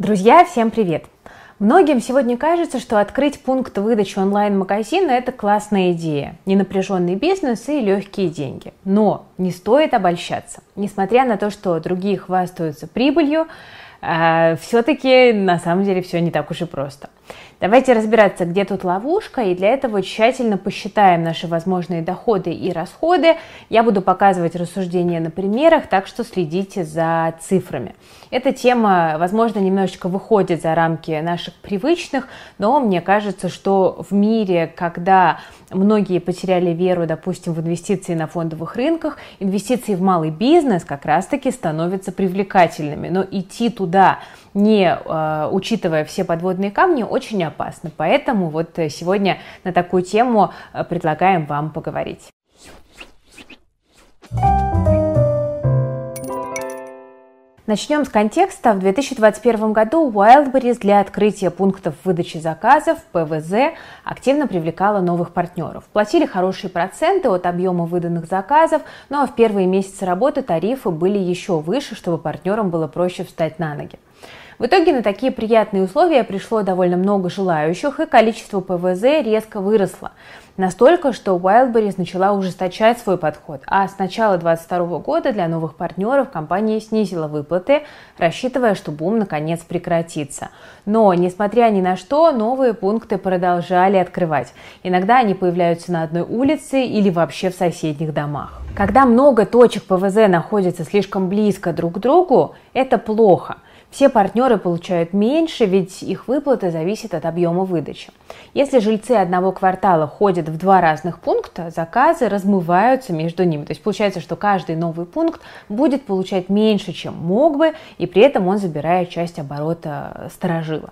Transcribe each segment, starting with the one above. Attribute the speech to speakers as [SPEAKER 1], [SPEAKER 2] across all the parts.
[SPEAKER 1] Друзья, всем привет! Многим сегодня кажется, что открыть пункт выдачи онлайн-магазина – это классная идея, ненапряженный бизнес и легкие деньги. Но не стоит обольщаться. Несмотря на то, что другие хвастаются прибылью, э, все-таки на самом деле все не так уж и просто. Давайте разбираться, где тут ловушка, и для этого тщательно посчитаем наши возможные доходы и расходы. Я буду показывать рассуждения на примерах, так что следите за цифрами. Эта тема, возможно, немножечко выходит за рамки наших привычных, но мне кажется, что в мире, когда многие потеряли веру, допустим, в инвестиции на фондовых рынках, инвестиции в малый бизнес как раз-таки становятся привлекательными. Но идти туда, не э, учитывая все подводные камни, очень опасно. Поэтому вот э, сегодня на такую тему э, предлагаем вам поговорить. Начнем с контекста. В 2021 году Wildberries для открытия пунктов выдачи заказов ПВЗ активно привлекала новых партнеров. Платили хорошие проценты от объема выданных заказов, ну а в первые месяцы работы тарифы были еще выше, чтобы партнерам было проще встать на ноги. В итоге на такие приятные условия пришло довольно много желающих, и количество ПВЗ резко выросло. Настолько, что Wildberries начала ужесточать свой подход, а с начала 2022 года для новых партнеров компания снизила выплаты, рассчитывая, что бум наконец прекратится. Но, несмотря ни на что, новые пункты продолжали открывать. Иногда они появляются на одной улице или вообще в соседних домах. Когда много точек ПВЗ находятся слишком близко друг к другу, это плохо – все партнеры получают меньше, ведь их выплаты зависят от объема выдачи. Если жильцы одного квартала ходят в два разных пункта, заказы размываются между ними. То есть получается, что каждый новый пункт будет получать меньше, чем мог бы, и при этом он забирает часть оборота сторожила.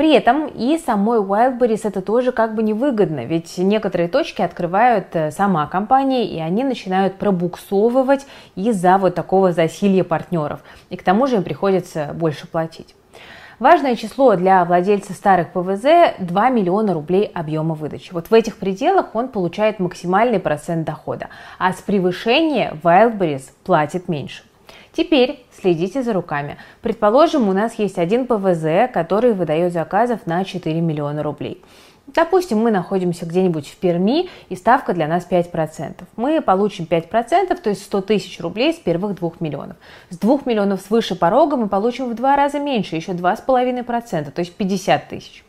[SPEAKER 1] При этом и самой Wildberries это тоже как бы невыгодно, ведь некоторые точки открывают э, сама компания, и они начинают пробуксовывать из-за вот такого засилья партнеров. И к тому же им приходится больше платить. Важное число для владельца старых ПВЗ – 2 миллиона рублей объема выдачи. Вот в этих пределах он получает максимальный процент дохода, а с превышения Wildberries платит меньше. Теперь следите за руками. Предположим, у нас есть один ПВЗ, который выдает заказов на 4 миллиона рублей. Допустим, мы находимся где-нибудь в Перми, и ставка для нас 5%. Мы получим 5%, то есть 100 тысяч рублей с первых 2 миллионов. С 2 миллионов свыше порога мы получим в два раза меньше, еще 2,5%, то есть 50 тысяч.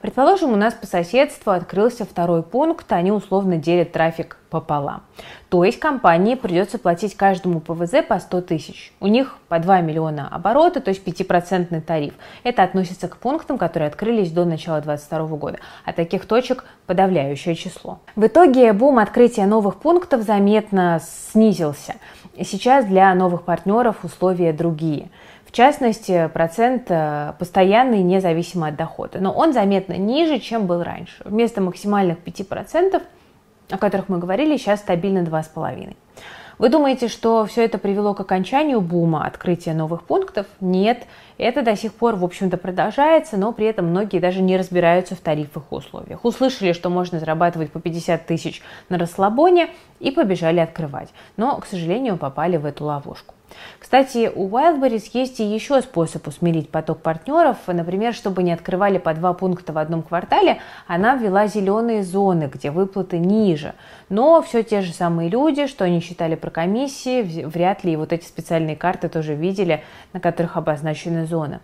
[SPEAKER 1] Предположим, у нас по соседству открылся второй пункт, они условно делят трафик пополам. То есть компании придется платить каждому ПВЗ по 100 тысяч. У них по 2 миллиона оборота, то есть 5% тариф. Это относится к пунктам, которые открылись до начала 2022 года. А таких точек подавляющее число. В итоге бум открытия новых пунктов заметно снизился. Сейчас для новых партнеров условия другие. В частности, процент э, постоянный, независимо от дохода. Но он заметно ниже, чем был раньше. Вместо максимальных 5%, о которых мы говорили, сейчас стабильно 2,5%. Вы думаете, что все это привело к окончанию бума открытия новых пунктов? Нет, это до сих пор, в общем-то, продолжается, но при этом многие даже не разбираются в тарифах и условиях. Услышали, что можно зарабатывать по 50 тысяч на расслабоне и побежали открывать. Но, к сожалению, попали в эту ловушку. Кстати, у Wildberries есть и еще способ усмирить поток партнеров. Например, чтобы не открывали по два пункта в одном квартале, она ввела зеленые зоны, где выплаты ниже. Но все те же самые люди, что они считали про комиссии, вряд ли и вот эти специальные карты тоже видели, на которых обозначены зоны.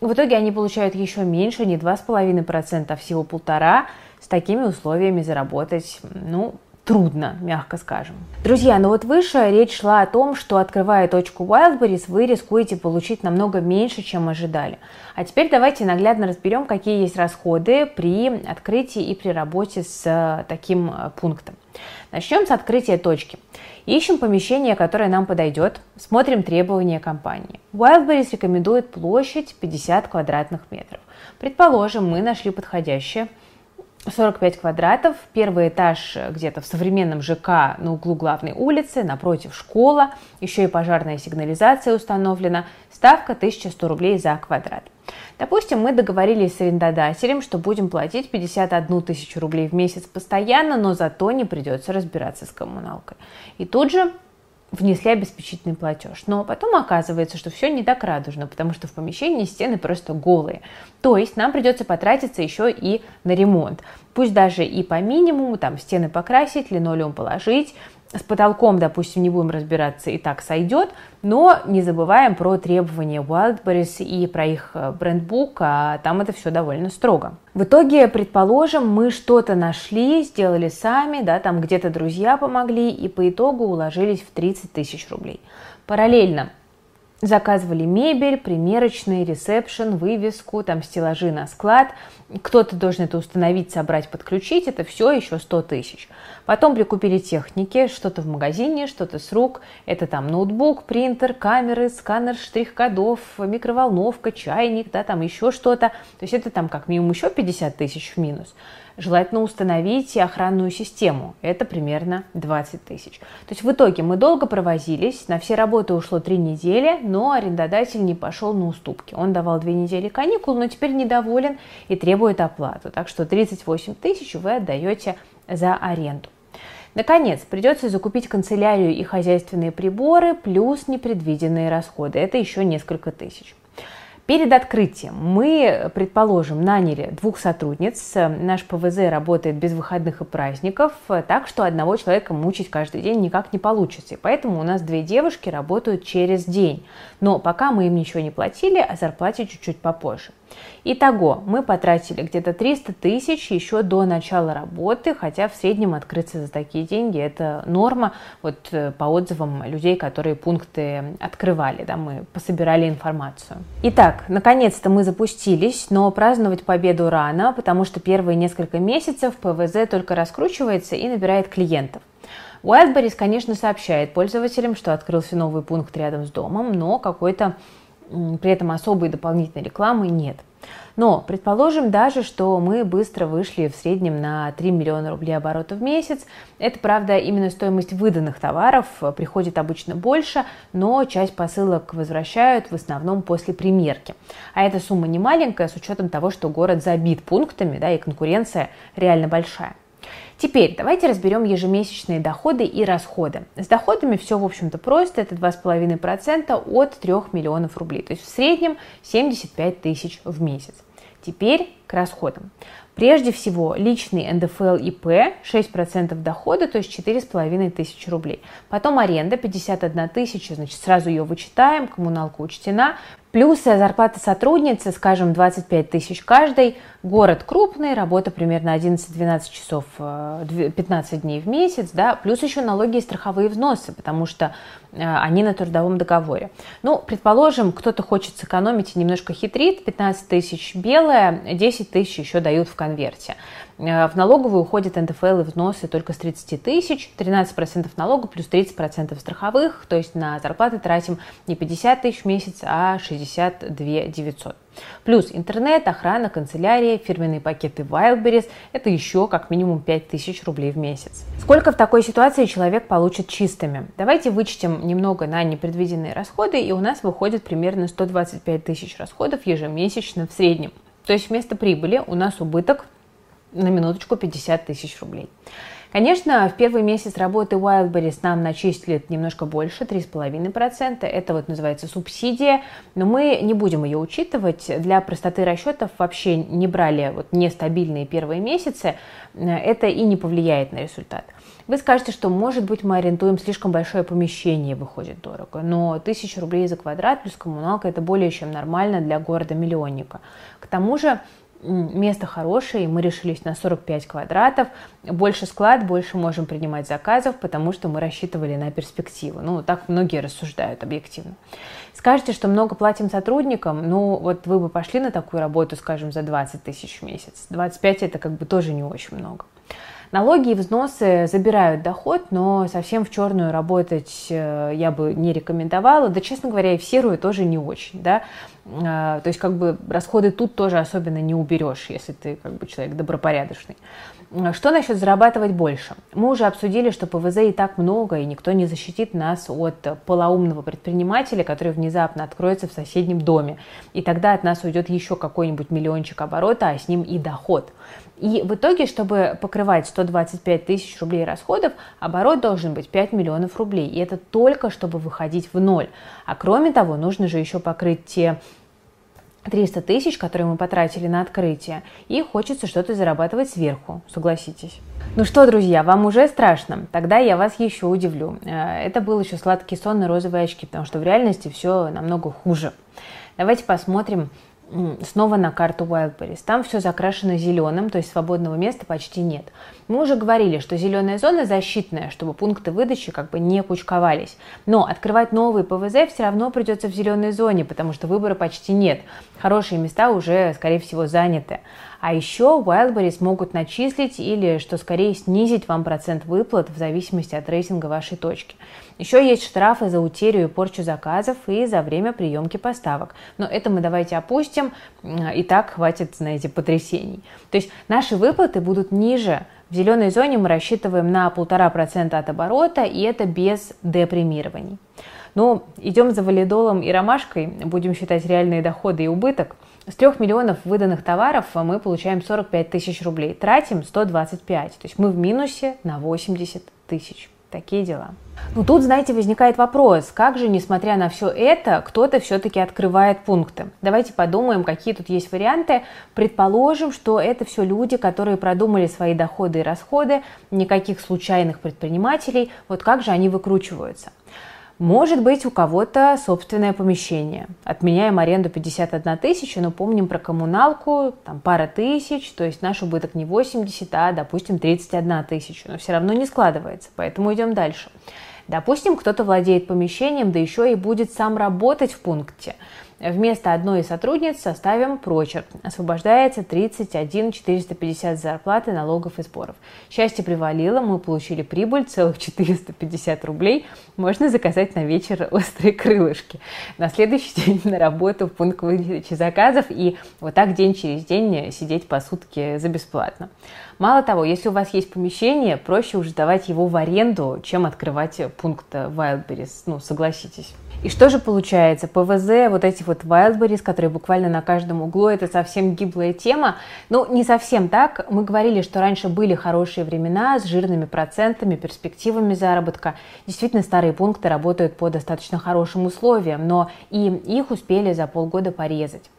[SPEAKER 1] В итоге они получают еще меньше, не 2,5%, а всего полтора. С такими условиями заработать, ну, трудно, мягко скажем. Друзья, ну вот выше речь шла о том, что открывая точку Wildberries, вы рискуете получить намного меньше, чем ожидали. А теперь давайте наглядно разберем, какие есть расходы при открытии и при работе с э, таким э, пунктом. Начнем с открытия точки. Ищем помещение, которое нам подойдет, смотрим требования компании. Wildberries рекомендует площадь 50 квадратных метров. Предположим, мы нашли подходящее – 45 квадратов, первый этаж где-то в современном ЖК на углу главной улицы, напротив школа, еще и пожарная сигнализация установлена, ставка 1100 рублей за квадрат. Допустим, мы договорились с арендодателем, что будем платить 51 тысячу рублей в месяц постоянно, но зато не придется разбираться с коммуналкой. И тут же внесли обеспечительный платеж. Но потом оказывается, что все не так радужно, потому что в помещении стены просто голые. То есть нам придется потратиться еще и на ремонт. Пусть даже и по минимуму, там стены покрасить, линолеум положить, с потолком, допустим, не будем разбираться, и так сойдет, но не забываем про требования Wildberries и про их э, брендбук, а там это все довольно строго. В итоге, предположим, мы что-то нашли, сделали сами, да, там где-то друзья помогли, и по итогу уложились в 30 тысяч рублей. Параллельно Заказывали мебель, примерочный, ресепшн, вывеску, там стеллажи на склад. Кто-то должен это установить, собрать, подключить. Это все еще 100 тысяч. Потом прикупили техники, что-то в магазине, что-то с рук. Это там ноутбук, принтер, камеры, сканер штрих-кодов, микроволновка, чайник, да, там еще что-то. То есть это там как минимум еще 50 тысяч в минус. Желательно установить охранную систему. Это примерно 20 тысяч. То есть в итоге мы долго провозились, на все работы ушло 3 недели, но арендодатель не пошел на уступки. Он давал 2 недели каникул, но теперь недоволен и требует оплату. Так что 38 тысяч вы отдаете за аренду. Наконец, придется закупить канцелярию и хозяйственные приборы, плюс непредвиденные расходы. Это еще несколько тысяч. Перед открытием мы, предположим, наняли двух сотрудниц. Наш ПВЗ работает без выходных и праздников, так что одного человека мучить каждый день никак не получится. И поэтому у нас две девушки работают через день. Но пока мы им ничего не платили, о зарплате чуть-чуть попозже. Итого, мы потратили где-то 300 тысяч еще до начала работы, хотя в среднем открыться за такие деньги – это норма, вот э, по отзывам людей, которые пункты открывали, да, мы пособирали информацию. Итак, наконец-то мы запустились, но праздновать победу рано, потому что первые несколько месяцев ПВЗ только раскручивается и набирает клиентов. Wildberries, конечно, сообщает пользователям, что открылся новый пункт рядом с домом, но какой-то при этом особой дополнительной рекламы нет. Но предположим даже, что мы быстро вышли в среднем на 3 миллиона рублей оборота в месяц. Это, правда, именно стоимость выданных товаров приходит обычно больше, но часть посылок возвращают в основном после примерки. А эта сумма не маленькая с учетом того, что город забит пунктами, да, и конкуренция реально большая. Теперь давайте разберем ежемесячные доходы и расходы. С доходами все, в общем-то, просто. Это 2,5% от 3 миллионов рублей. То есть в среднем 75 тысяч в месяц. Теперь к расходам. Прежде всего, личный НДФЛ ИП 6% дохода, то есть 4,5 тысячи рублей. Потом аренда 51 тысяча, значит, сразу ее вычитаем, коммуналка учтена. Плюс зарплата сотрудницы, скажем, 25 тысяч каждой. Город крупный, работа примерно 11-12 часов, 15 э, дней в месяц, да, плюс еще налоги и страховые взносы, потому что э, они на трудовом договоре. Ну, предположим, кто-то хочет сэкономить и немножко хитрит, 15 тысяч белое, 10 тысяч еще дают в конверте. Э, в налоговую уходят НДФЛ и взносы только с 30 тысяч, 13% налога плюс 30% страховых, то есть на зарплаты тратим не 50 тысяч в месяц, а 62 900. Плюс интернет, охрана, канцелярия, фирменные пакеты Wildberries – это еще как минимум 5 тысяч рублей в месяц. Сколько в такой ситуации человек получит чистыми? Давайте вычтем немного на непредвиденные расходы, и у нас выходит примерно 125 тысяч расходов ежемесячно в среднем. То есть вместо прибыли у нас убыток на минуточку 50 тысяч рублей. Конечно, в первый месяц работы Wildberries нам начислили немножко больше, 3,5%. Это вот называется субсидия, но мы не будем ее учитывать. Для простоты расчетов вообще не брали вот нестабильные первые месяцы. Это и не повлияет на результат. Вы скажете, что, может быть, мы арендуем слишком большое помещение, выходит дорого. Но 1000 рублей за квадрат плюс коммуналка – это более чем нормально для города-миллионника. К тому же место хорошее, мы решились на 45 квадратов. Больше склад, больше можем принимать заказов, потому что мы рассчитывали на перспективу. Ну, так многие рассуждают объективно. Скажете, что много платим сотрудникам, ну, вот вы бы пошли на такую работу, скажем, за 20 тысяч в месяц. 25 это как бы тоже не очень много. Налоги и взносы забирают доход, но совсем в черную работать э, я бы не рекомендовала. Да, честно говоря, и в серую тоже не очень. Да? А, то есть как бы расходы тут тоже особенно не уберешь, если ты как бы человек добропорядочный. Что насчет зарабатывать больше? Мы уже обсудили, что ПВЗ и так много, и никто не защитит нас от полоумного предпринимателя, который внезапно откроется в соседнем доме. И тогда от нас уйдет еще какой-нибудь миллиончик оборота, а с ним и доход. И в итоге, чтобы покрывать 125 тысяч рублей расходов, оборот должен быть 5 миллионов рублей. И это только чтобы выходить в ноль. А кроме того, нужно же еще покрыть те 300 тысяч, которые мы потратили на открытие, и хочется что-то зарабатывать сверху, согласитесь. Ну что, друзья, вам уже страшно? Тогда я вас еще удивлю. Э, это был еще сладкий сон на розовые очки, потому что в реальности все намного хуже. Давайте посмотрим снова на карту Wildberries. Там все закрашено зеленым, то есть свободного места почти нет. Мы уже говорили, что зеленая зона защитная, чтобы пункты выдачи как бы не кучковались. Но открывать новые ПВЗ все равно придется в зеленой зоне, потому что выбора почти нет. Хорошие места уже, скорее всего, заняты. А еще Wildberries могут начислить или, что скорее, снизить вам процент выплат в зависимости от рейтинга вашей точки. Еще есть штрафы за утерю и порчу заказов и за время приемки поставок. Но это мы давайте опустим, и так хватит, знаете, потрясений. То есть наши выплаты будут ниже. В зеленой зоне мы рассчитываем на полтора процента от оборота, и это без депримирований. Но идем за валидолом и ромашкой, будем считать реальные доходы и убыток. С 3 миллионов выданных товаров мы получаем 45 тысяч рублей, тратим 125, то есть мы в минусе на 80 тысяч. Такие дела. Ну тут, знаете, возникает вопрос, как же, несмотря на все это, кто-то все-таки открывает пункты. Давайте подумаем, какие тут есть варианты. Предположим, что это все люди, которые продумали свои доходы и расходы, никаких случайных предпринимателей. Вот как же они выкручиваются? Может быть, у кого-то собственное помещение. Отменяем аренду 51 тысяча, но помним про коммуналку, там пара тысяч, то есть наш убыток не 80, а, допустим, 31 тысяча. Но все равно не складывается, поэтому идем дальше. Допустим, кто-то владеет помещением, да еще и будет сам работать в пункте. Вместо одной из сотрудниц составим прочерк. Освобождается 31 450 зарплаты, налогов и сборов. Счастье привалило, мы получили прибыль целых 450 рублей. Можно заказать на вечер острые крылышки. На следующий день на работу в пункт выдачи заказов и вот так день через день сидеть по сутки за бесплатно. Мало того, если у вас есть помещение, проще уже сдавать его в аренду, чем открывать пункт Wildberries, ну, согласитесь. И что же получается? ПВЗ, вот эти вот wildberries, которые буквально на каждом углу, это совсем гиблая тема. Ну, не совсем так. Мы говорили, что раньше были хорошие времена с жирными процентами, перспективами заработка. Действительно, старые пункты работают по достаточно хорошим условиям, но и их успели за полгода порезать.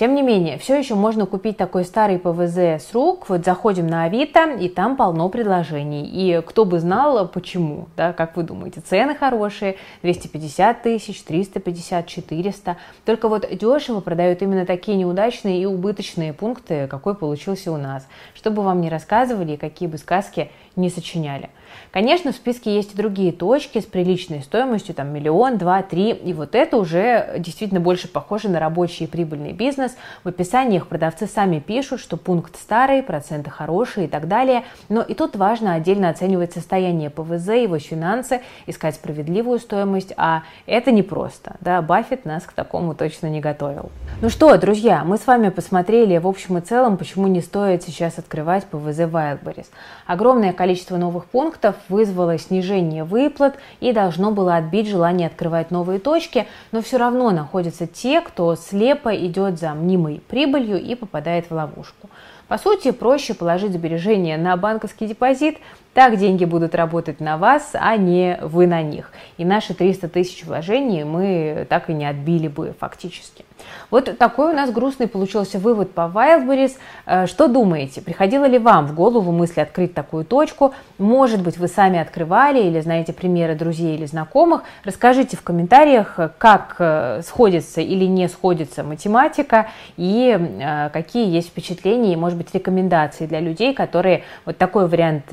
[SPEAKER 1] Тем не менее, все еще можно купить такой старый ПВЗ с рук. Вот заходим на Авито, и там полно предложений. И кто бы знал, почему, да, как вы думаете, цены хорошие, 250 тысяч, 350, 400. Только вот дешево продают именно такие неудачные и убыточные пункты, какой получился у нас. Чтобы вам не рассказывали, какие бы сказки не сочиняли. Конечно, в списке есть и другие точки с приличной стоимостью, там миллион, два, три, и вот это уже действительно больше похоже на рабочий и прибыльный бизнес. В описании их продавцы сами пишут, что пункт старый, проценты хорошие и так далее, но и тут важно отдельно оценивать состояние ПВЗ, его финансы, искать справедливую стоимость, а это непросто, да, Баффет нас к такому точно не готовил. Ну что, друзья, мы с вами посмотрели в общем и целом, почему не стоит сейчас открывать ПВЗ Wildberries. Огромное количество новых пунктов, вызвало снижение выплат и должно было отбить желание открывать новые точки, но все равно находятся те, кто слепо идет за мнимой прибылью и попадает в ловушку. По сути, проще положить сбережения на банковский депозит, так деньги будут работать на вас, а не вы на них. И наши 300 тысяч вложений мы так и не отбили бы фактически. Вот такой у нас грустный получился вывод по Wildberries. Э, что думаете? Приходило ли вам в голову мысль открыть такую точку? Может быть, вы сами открывали или знаете примеры друзей или знакомых? Расскажите в комментариях, как э, сходится или не сходится математика и э, какие есть впечатления и, может быть, рекомендации для людей, которые вот такой вариант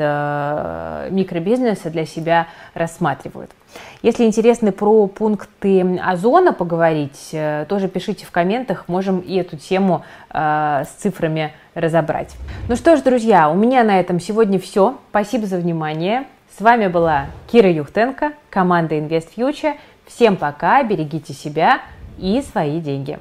[SPEAKER 1] микробизнеса для себя рассматривают. Если интересны про пункты озона поговорить, э, тоже пишите в комментах, можем и эту тему э, с цифрами разобрать. Ну что ж, друзья, у меня на этом сегодня все. Спасибо за внимание. С вами была Кира Юхтенко, команда Invest Future. Всем пока, берегите себя и свои деньги.